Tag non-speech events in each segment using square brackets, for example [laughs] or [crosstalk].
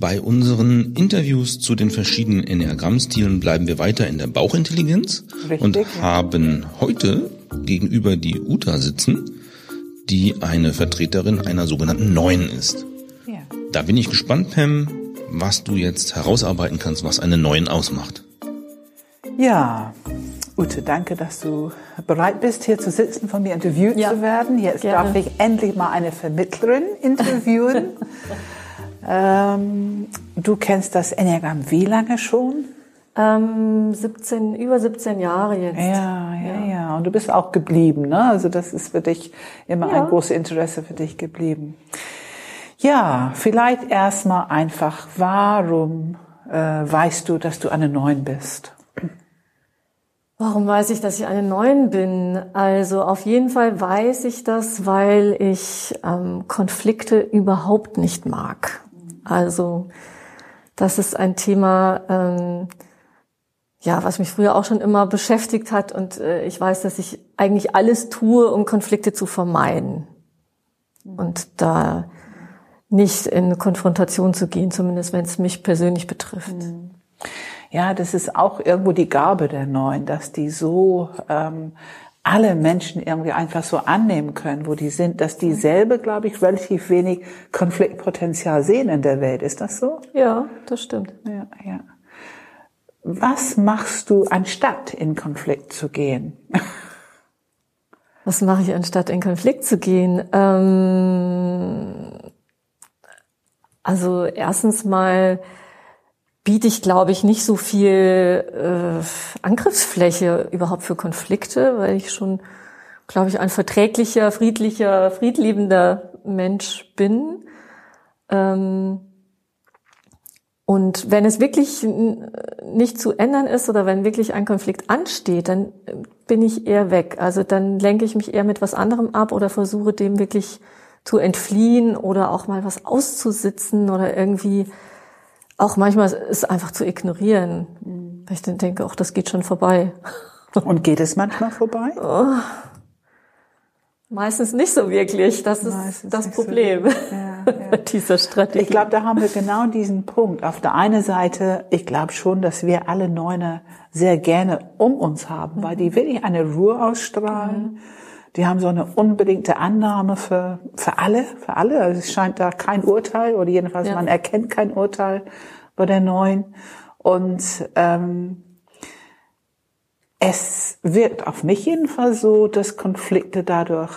Bei unseren Interviews zu den verschiedenen Enneagrammstilen bleiben wir weiter in der Bauchintelligenz Richtig, und haben heute gegenüber die Uta sitzen, die eine Vertreterin einer sogenannten Neuen ist. Ja. Da bin ich gespannt, Pam, was du jetzt herausarbeiten kannst, was eine Neuen ausmacht. Ja, Ute, danke, dass du bereit bist, hier zu sitzen, von mir interviewt ja. zu werden. Jetzt Gerne. darf ich endlich mal eine Vermittlerin interviewen. [laughs] ähm, du kennst das Enneagramm wie lange schon? Ähm, 17, über 17 Jahre jetzt. Ja, ja, ja, ja. Und du bist auch geblieben, ne? Also das ist für dich immer ja. ein großes Interesse für dich geblieben. Ja, vielleicht erstmal einfach, warum äh, weißt du, dass du eine Neun bist? Warum weiß ich, dass ich eine Neun bin? Also auf jeden Fall weiß ich das, weil ich ähm, Konflikte überhaupt nicht mag. Also das ist ein Thema, ähm, ja, was mich früher auch schon immer beschäftigt hat und äh, ich weiß, dass ich eigentlich alles tue, um Konflikte zu vermeiden und da nicht in Konfrontation zu gehen, zumindest wenn es mich persönlich betrifft. Ja, das ist auch irgendwo die Gabe der Neuen, dass die so ähm, alle Menschen irgendwie einfach so annehmen können, wo die sind, dass die selber, glaube ich, relativ wenig Konfliktpotenzial sehen in der Welt. Ist das so? Ja, das stimmt. Ja, ja. Was machst du, anstatt in Konflikt zu gehen? Was mache ich, anstatt in Konflikt zu gehen? Ähm, also erstens mal biete ich, glaube ich, nicht so viel äh, Angriffsfläche überhaupt für Konflikte, weil ich schon, glaube ich, ein verträglicher, friedlicher, friedliebender Mensch bin. Ähm, und wenn es wirklich nicht zu ändern ist oder wenn wirklich ein Konflikt ansteht, dann bin ich eher weg. Also dann lenke ich mich eher mit was anderem ab oder versuche dem wirklich zu entfliehen oder auch mal was auszusitzen oder irgendwie auch manchmal ist einfach zu ignorieren. Mhm. Weil ich dann denke, auch das geht schon vorbei. [laughs] Und geht es manchmal vorbei? Oh. Meistens nicht so wirklich. Das ist Meistens das Problem so. [laughs] ja, ja. dieser Strategie. Ich glaube, da haben wir genau diesen Punkt. Auf der einen Seite, ich glaube schon, dass wir alle Neuner sehr gerne um uns haben, mhm. weil die wirklich eine Ruhe ausstrahlen. Mhm die haben so eine unbedingte Annahme für, für alle, für alle. Also es scheint da kein Urteil oder jedenfalls ja. man erkennt kein Urteil bei der neuen. Und ähm, es wirkt auf mich jedenfalls so, dass Konflikte dadurch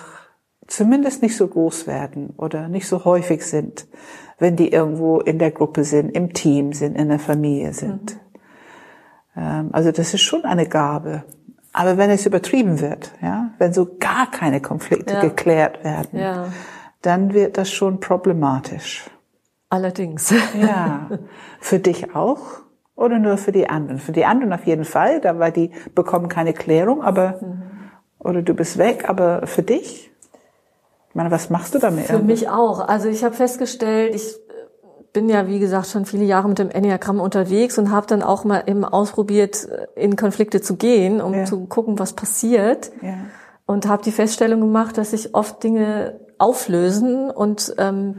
zumindest nicht so groß werden oder nicht so häufig sind, wenn die irgendwo in der Gruppe sind, im Team sind, in der Familie sind. Mhm. Ähm, also das ist schon eine Gabe. Aber wenn es übertrieben wird, ja, wenn so gar keine Konflikte ja. geklärt werden, ja. dann wird das schon problematisch. Allerdings. Ja. [laughs] Für dich auch? Oder nur für die anderen? Für die anderen auf jeden Fall, da weil die bekommen keine Klärung, aber, mhm. oder du bist weg, aber für dich? Ich meine, was machst du damit? Für mich auch. Also ich habe festgestellt, ich bin ja, wie gesagt, schon viele Jahre mit dem Enneagramm unterwegs und habe dann auch mal eben ausprobiert, in Konflikte zu gehen, um ja. zu gucken, was passiert. Ja. Und habe die Feststellung gemacht, dass sich oft Dinge auflösen und ähm,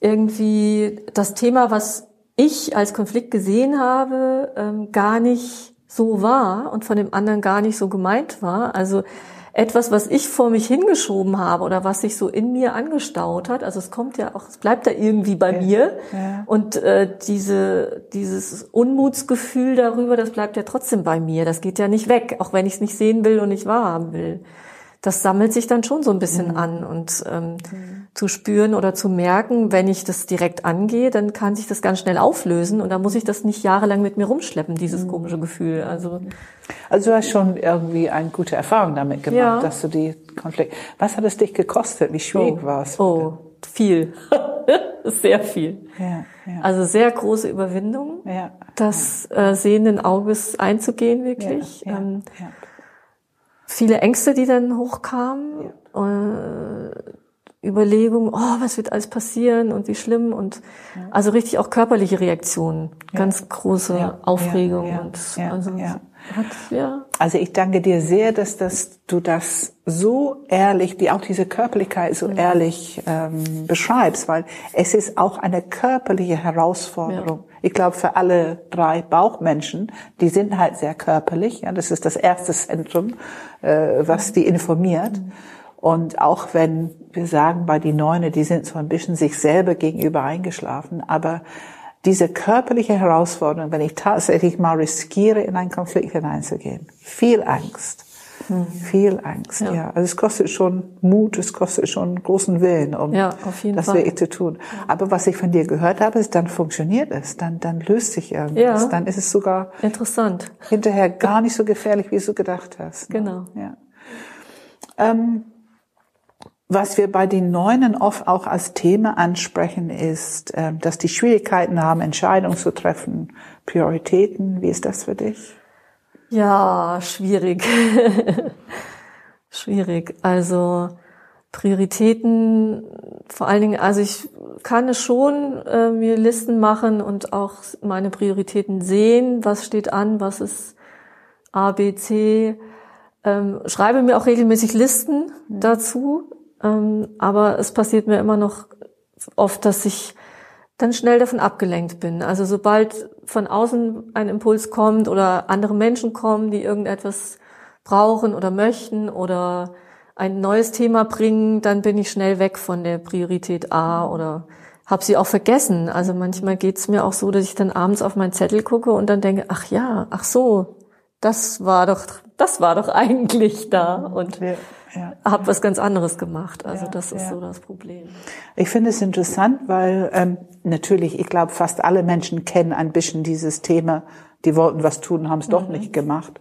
irgendwie das Thema, was ich als Konflikt gesehen habe, ähm, gar nicht so war und von dem anderen gar nicht so gemeint war. Also etwas, was ich vor mich hingeschoben habe oder was sich so in mir angestaut hat. Also es kommt ja auch, es bleibt da irgendwie bei ja. mir. Ja. Und äh, diese, dieses Unmutsgefühl darüber, das bleibt ja trotzdem bei mir. Das geht ja nicht weg, auch wenn ich es nicht sehen will und nicht wahrhaben will das sammelt sich dann schon so ein bisschen mhm. an und ähm, mhm. zu spüren oder zu merken, wenn ich das direkt angehe, dann kann sich das ganz schnell auflösen und dann muss ich das nicht jahrelang mit mir rumschleppen, dieses mhm. komische Gefühl. Also, also du hast schon irgendwie eine gute Erfahrung damit gemacht, ja. dass du die Konflikte. Was hat es dich gekostet? Wie schwierig oh. war es? Oh, viel. [laughs] sehr viel. Ja, ja. Also sehr große Überwindung, ja, das äh, sehenden Auges einzugehen, wirklich. Ja, ähm, ja viele Ängste, die dann hochkamen, ja. äh, Überlegungen, oh, was wird alles passieren und wie schlimm und ja. also richtig auch körperliche Reaktionen, ja. ganz große Aufregung und also, ja. Also ich danke dir sehr, dass, dass du das so ehrlich, die auch diese Körperlichkeit so mhm. ehrlich ähm, beschreibst, weil es ist auch eine körperliche Herausforderung. Ja. Ich glaube für alle drei Bauchmenschen, die sind halt sehr körperlich. Ja, das ist das erste Zentrum, äh, was die informiert. Und auch wenn wir sagen, bei die Neune, die sind so ein bisschen sich selber gegenüber eingeschlafen, aber diese körperliche Herausforderung, wenn ich tatsächlich mal riskiere, in einen Konflikt hineinzugehen, viel Angst. Mhm. Viel Angst, ja. ja. Also es kostet schon Mut, es kostet schon großen Willen, um ja, das Fall. wirklich zu tun. Aber was ich von dir gehört habe, ist, dann funktioniert es, dann, dann löst sich irgendwas, ja. dann ist es sogar interessant. Hinterher gar nicht so gefährlich, wie du gedacht hast. Genau. Ja. Ähm, was wir bei den Neunen oft auch als Thema ansprechen, ist, ähm, dass die Schwierigkeiten haben, Entscheidungen zu treffen, Prioritäten. Wie ist das für dich? Ja, schwierig. [laughs] schwierig. Also Prioritäten, vor allen Dingen, also ich kann es schon äh, mir Listen machen und auch meine Prioritäten sehen, was steht an, was ist A, B, C. Ähm, schreibe mir auch regelmäßig Listen mhm. dazu, aber es passiert mir immer noch oft, dass ich dann schnell davon abgelenkt bin. Also sobald von außen ein Impuls kommt oder andere Menschen kommen, die irgendetwas brauchen oder möchten oder ein neues Thema bringen, dann bin ich schnell weg von der Priorität A oder habe sie auch vergessen. Also manchmal geht's mir auch so, dass ich dann abends auf meinen Zettel gucke und dann denke, ach ja, ach so, das war doch, das war doch [laughs] eigentlich da und ja ja. habe was ganz anderes gemacht. Also ja, das ist ja. so das Problem. Ich finde es interessant, weil ähm, natürlich, ich glaube, fast alle Menschen kennen ein bisschen dieses Thema. Die wollten was tun, haben es mhm. doch nicht gemacht.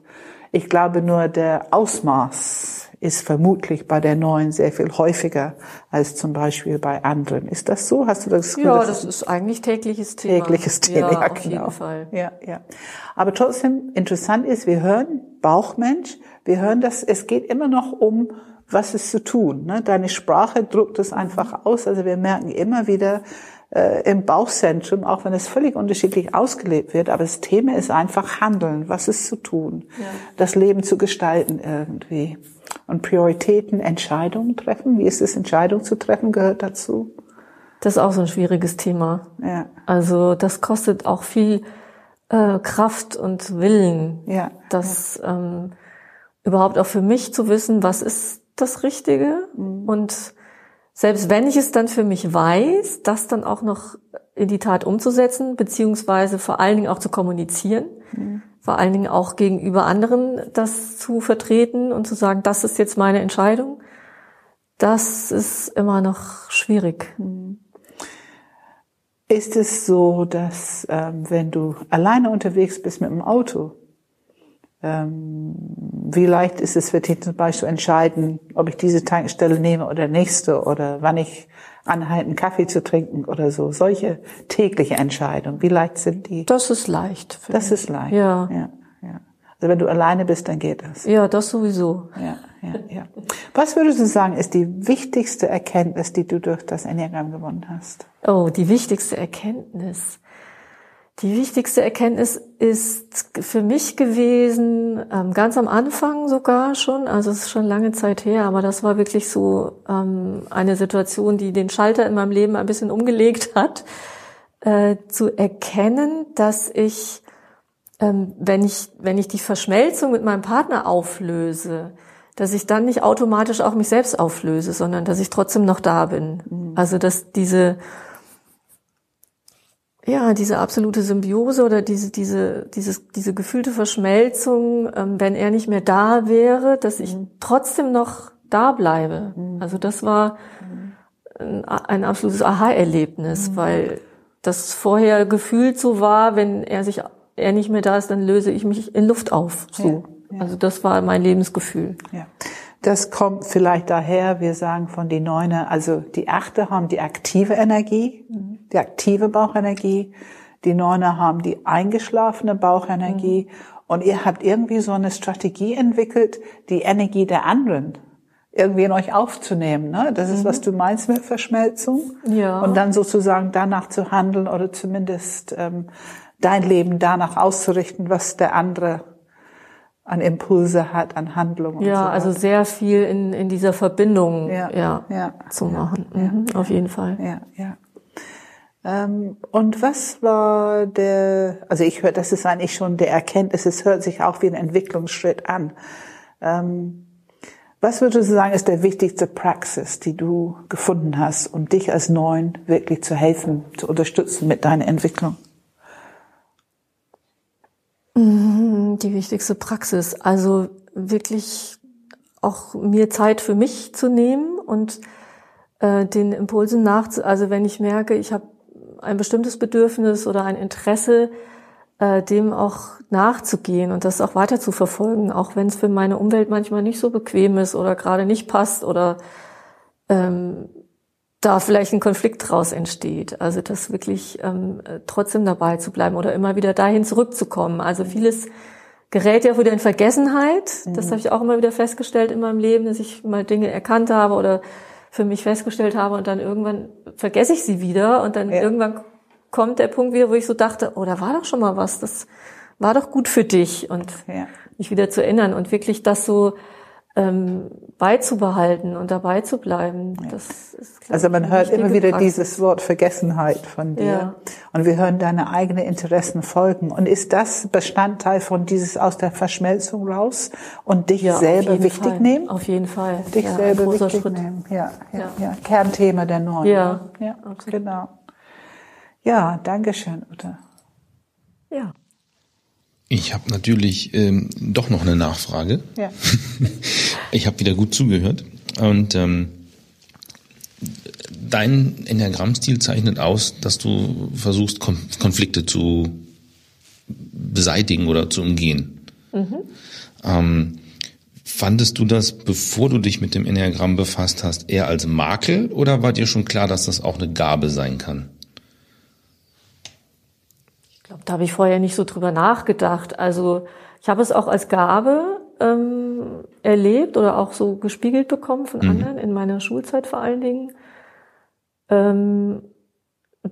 Ich glaube nur, der Ausmaß ist vermutlich bei der neuen sehr viel häufiger als zum Beispiel bei anderen. Ist das so? Hast du das Gefühl? Ja, das ist eigentlich tägliches Thema. Tägliches Thema, ja, ja auf genau. jeden Fall. Ja, ja. Aber trotzdem interessant ist, wir hören Bauchmensch, wir hören dass es geht immer noch um was ist zu tun. Ne? Deine Sprache druckt es einfach aus. Also wir merken immer wieder äh, im Bauchzentrum, auch wenn es völlig unterschiedlich ausgelebt wird, aber das Thema ist einfach Handeln. Was ist zu tun? Ja. Das Leben zu gestalten irgendwie. Und Prioritäten, Entscheidungen treffen. Wie ist es, Entscheidungen zu treffen, gehört dazu? Das ist auch so ein schwieriges Thema. Ja. Also das kostet auch viel äh, Kraft und Willen. Ja. Das ja. Ähm, überhaupt auch für mich zu wissen, was ist das Richtige mhm. und selbst wenn ich es dann für mich weiß, das dann auch noch in die Tat umzusetzen, beziehungsweise vor allen Dingen auch zu kommunizieren, mhm. Vor allen Dingen auch gegenüber anderen das zu vertreten und zu sagen, das ist jetzt meine Entscheidung, das ist immer noch schwierig. Ist es so, dass ähm, wenn du alleine unterwegs bist mit dem Auto, wie leicht ist es für dich zum Beispiel zu entscheiden, ob ich diese Tankstelle nehme oder nächste oder wann ich anhalten, Kaffee zu trinken oder so. Solche tägliche Entscheidungen, wie leicht sind die? Das ist leicht. Das mich. ist leicht. Ja. ja. ja. Also wenn du alleine bist, dann geht das. Ja, das sowieso. Ja, ja, ja. Was würdest du sagen, ist die wichtigste Erkenntnis, die du durch das Enneagramm gewonnen hast? Oh, die wichtigste Erkenntnis. Die wichtigste Erkenntnis ist für mich gewesen, ähm, ganz am Anfang sogar schon, also es ist schon lange Zeit her, aber das war wirklich so ähm, eine Situation, die den Schalter in meinem Leben ein bisschen umgelegt hat, äh, zu erkennen, dass ich, ähm, wenn ich, wenn ich die Verschmelzung mit meinem Partner auflöse, dass ich dann nicht automatisch auch mich selbst auflöse, sondern dass ich trotzdem noch da bin. Mhm. Also dass diese ja, diese absolute Symbiose oder diese, diese, dieses, diese gefühlte Verschmelzung, ähm, wenn er nicht mehr da wäre, dass ich mhm. trotzdem noch da bleibe. Mhm. Also das war ein, ein absolutes Aha-Erlebnis, mhm. weil das vorher gefühlt so war, wenn er sich, er nicht mehr da ist, dann löse ich mich in Luft auf. So. Ja, ja. Also das war mein Lebensgefühl. Ja. Das kommt vielleicht daher, wir sagen von die Neune, also die Achte haben die aktive Energie, mhm. Die aktive Bauchenergie, die Neune haben die eingeschlafene Bauchenergie mhm. und ihr habt irgendwie so eine Strategie entwickelt, die Energie der anderen irgendwie in euch aufzunehmen. Ne? Das ist, mhm. was du meinst mit Verschmelzung. Ja. Und dann sozusagen danach zu handeln oder zumindest ähm, dein Leben danach auszurichten, was der andere an Impulse hat, an Handlungen. Ja, so also sehr viel in, in dieser Verbindung ja, ja, ja zu machen. Mhm, auf jeden Fall. Ja, ja. Ähm, und was war der, also ich höre, das ist eigentlich schon der Erkenntnis, es hört sich auch wie ein Entwicklungsschritt an. Ähm, was würdest du sagen, ist der wichtigste Praxis, die du gefunden hast, um dich als Neuen wirklich zu helfen, zu unterstützen mit deiner Entwicklung? Mhm, die wichtigste Praxis, also wirklich auch mir Zeit für mich zu nehmen und äh, den Impulsen nach, also wenn ich merke, ich habe ein bestimmtes Bedürfnis oder ein Interesse, äh, dem auch nachzugehen und das auch weiter zu verfolgen, auch wenn es für meine Umwelt manchmal nicht so bequem ist oder gerade nicht passt oder ähm, da vielleicht ein Konflikt draus entsteht. Also das wirklich ähm, trotzdem dabei zu bleiben oder immer wieder dahin zurückzukommen. Also vieles gerät ja wieder in Vergessenheit. Das mhm. habe ich auch immer wieder festgestellt in meinem Leben, dass ich mal Dinge erkannt habe oder für mich festgestellt habe und dann irgendwann vergesse ich sie wieder und dann ja. irgendwann kommt der Punkt wieder, wo ich so dachte, oh, da war doch schon mal was, das war doch gut für dich und ja. mich wieder zu erinnern und wirklich das so ähm, beizubehalten und dabei zu bleiben. Ja. Das ist, also man hört immer wieder Praxis. dieses Wort Vergessenheit von dir ja. und wir hören deine eigenen Interessen folgen. Und ist das Bestandteil von dieses aus der Verschmelzung raus und dich ja, selber wichtig Fall. nehmen? Auf jeden Fall. Dich ja, selber wichtig Schritt. nehmen. Ja, ja, ja. Kernthema der Neuen. Ja, ja, genau. Ja, danke schön, Uta. Ja. Ich habe natürlich ähm, doch noch eine Nachfrage. Ja. [laughs] ich habe wieder gut zugehört und ähm, dein Enneagrammstil zeichnet aus, dass du versuchst Konflikte zu beseitigen oder zu umgehen. Mhm. Ähm, fandest du das, bevor du dich mit dem Enneagramm befasst hast, eher als Makel oder war dir schon klar, dass das auch eine Gabe sein kann? glaube, da habe ich vorher nicht so drüber nachgedacht. Also ich habe es auch als Gabe ähm, erlebt oder auch so gespiegelt bekommen von mhm. anderen, in meiner Schulzeit vor allen Dingen. Ähm,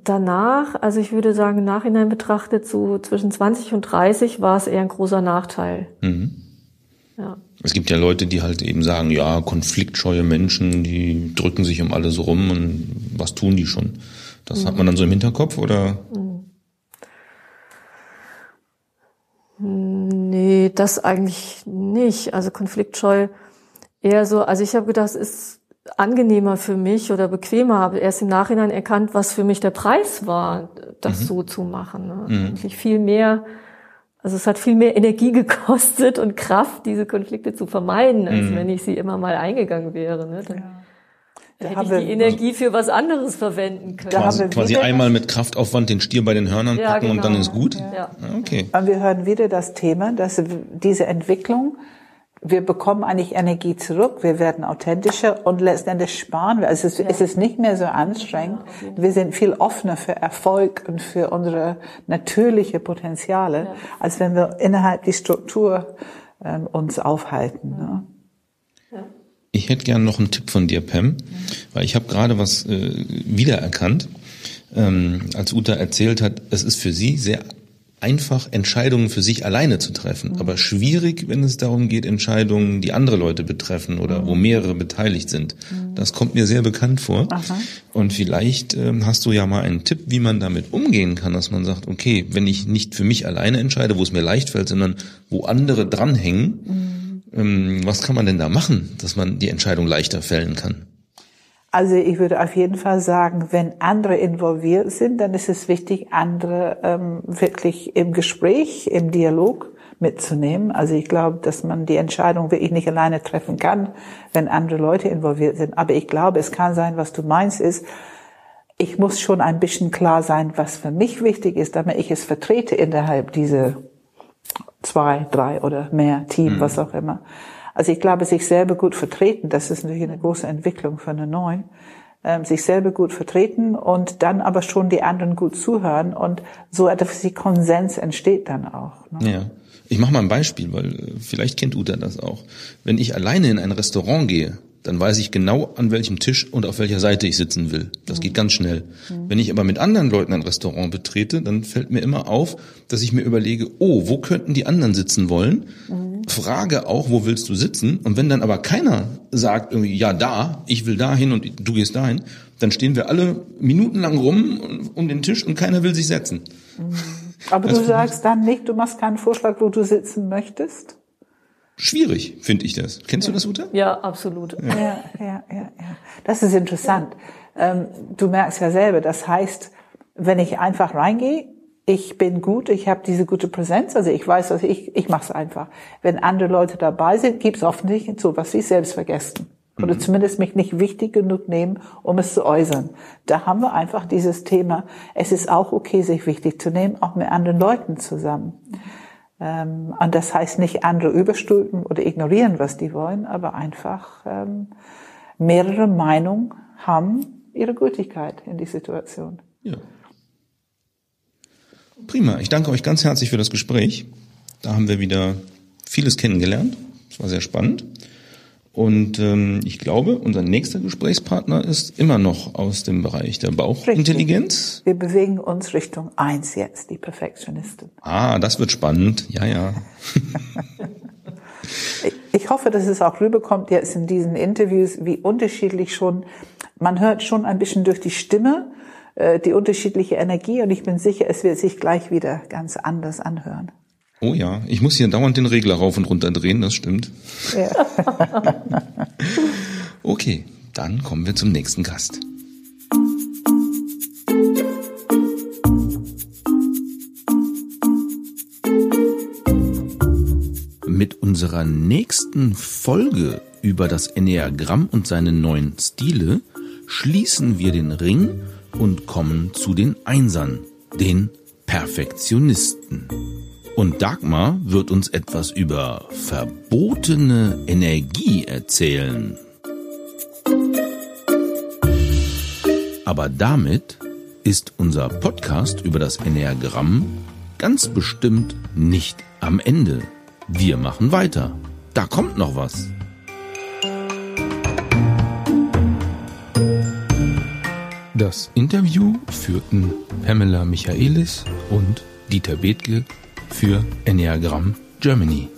danach, also ich würde sagen, im Nachhinein betrachtet, so zwischen 20 und 30 war es eher ein großer Nachteil. Mhm. Ja. Es gibt ja Leute, die halt eben sagen, ja, konfliktscheue Menschen, die drücken sich um alles rum und was tun die schon? Das mhm. hat man dann so im Hinterkopf oder? Mhm. Das eigentlich nicht. Also konfliktscheu eher so, also ich habe gedacht, es ist angenehmer für mich oder bequemer, habe erst im Nachhinein erkannt, was für mich der Preis war, das mhm. so zu machen. Ne? Mhm. Eigentlich viel mehr, also es hat viel mehr Energie [laughs] gekostet und Kraft, diese Konflikte zu vermeiden, als mhm. wenn ich sie immer mal eingegangen wäre. Ne? Dann, ja. Da hätte ich die Energie für was anderes verwenden können. Quasi, quasi einmal mit Kraftaufwand den Stier bei den Hörnern ja, packen genau. und dann genau. ist gut? Ja. Okay. Und wir hören wieder das Thema, dass diese Entwicklung, wir bekommen eigentlich Energie zurück, wir werden authentischer und letztendlich sparen wir. Also es, ja. es ist nicht mehr so anstrengend. Ja, wir sind viel offener für Erfolg und für unsere natürliche Potenziale, ja. als wenn wir innerhalb die Struktur ähm, uns aufhalten. Ne? Ich hätte gern noch einen Tipp von dir, Pam, weil ich habe gerade was äh, wiedererkannt, ähm, als Uta erzählt hat, es ist für sie sehr einfach, Entscheidungen für sich alleine zu treffen, mhm. aber schwierig, wenn es darum geht, Entscheidungen, die andere Leute betreffen oder mhm. wo mehrere beteiligt sind. Mhm. Das kommt mir sehr bekannt vor. Aha. Und vielleicht ähm, hast du ja mal einen Tipp, wie man damit umgehen kann, dass man sagt, okay, wenn ich nicht für mich alleine entscheide, wo es mir leicht fällt, sondern wo andere dranhängen, mhm. Was kann man denn da machen, dass man die Entscheidung leichter fällen kann? Also ich würde auf jeden Fall sagen, wenn andere involviert sind, dann ist es wichtig, andere ähm, wirklich im Gespräch, im Dialog mitzunehmen. Also ich glaube, dass man die Entscheidung wirklich nicht alleine treffen kann, wenn andere Leute involviert sind. Aber ich glaube, es kann sein, was du meinst, ist, ich muss schon ein bisschen klar sein, was für mich wichtig ist, damit ich es vertrete innerhalb dieser zwei, drei oder mehr Team, mhm. was auch immer. Also ich glaube, sich selber gut vertreten, das ist natürlich eine große Entwicklung für eine Neuen, ähm, sich selber gut vertreten und dann aber schon die anderen gut zuhören und so etwas wie Konsens entsteht dann auch. Ne? Ja. Ich mache mal ein Beispiel, weil vielleicht kennt Uta das auch. Wenn ich alleine in ein Restaurant gehe, dann weiß ich genau, an welchem Tisch und auf welcher Seite ich sitzen will. Das mhm. geht ganz schnell. Mhm. Wenn ich aber mit anderen Leuten ein Restaurant betrete, dann fällt mir immer auf, dass ich mir überlege, oh, wo könnten die anderen sitzen wollen? Mhm. frage auch, wo willst du sitzen? Und wenn dann aber keiner sagt irgendwie, ja da, ich will dahin und du gehst dahin, dann stehen wir alle minutenlang rum um den Tisch und keiner will sich setzen. Aber das du sagst dann nicht, du machst keinen Vorschlag, wo du sitzen möchtest? Schwierig, finde ich das. Kennst ja. du das, Uta? Ja, absolut. Ja, ja, ja, ja. ja. Das ist interessant. Ähm, du merkst ja selber, das heißt, wenn ich einfach reingehe, ich bin gut, ich habe diese gute Präsenz, also ich weiß, dass ich, ich mache es einfach. Wenn andere Leute dabei sind, gibt es offensichtlich so was wie Selbstvergessen. Oder mhm. zumindest mich nicht wichtig genug nehmen, um es zu äußern. Da haben wir einfach dieses Thema, es ist auch okay, sich wichtig zu nehmen, auch mit anderen Leuten zusammen. Ähm, und das heißt nicht andere überstülpen oder ignorieren, was die wollen, aber einfach ähm, mehrere Meinungen haben ihre Gültigkeit in die Situation. Ja. Prima. Ich danke euch ganz herzlich für das Gespräch. Da haben wir wieder vieles kennengelernt. Es war sehr spannend. Und ähm, ich glaube, unser nächster Gesprächspartner ist immer noch aus dem Bereich der Bauchintelligenz. Wir bewegen uns Richtung eins jetzt, die Perfektionisten. Ah, das wird spannend. Ja, ja. [laughs] ich hoffe, dass es auch rüberkommt jetzt in diesen Interviews, wie unterschiedlich schon, man hört schon ein bisschen durch die Stimme, äh, die unterschiedliche Energie und ich bin sicher, es wird sich gleich wieder ganz anders anhören. Oh ja, ich muss hier dauernd den Regler rauf und runter drehen, das stimmt. Ja. [laughs] okay, dann kommen wir zum nächsten Gast. Mit unserer nächsten Folge über das Enneagramm und seine neuen Stile schließen wir den Ring und kommen zu den Einsern, den Perfektionisten. Und Dagmar wird uns etwas über verbotene Energie erzählen. Aber damit ist unser Podcast über das Enneagramm ganz bestimmt nicht am Ende. Wir machen weiter. Da kommt noch was. Das Interview führten Pamela Michaelis und Dieter Bethke für Enneagram Germany.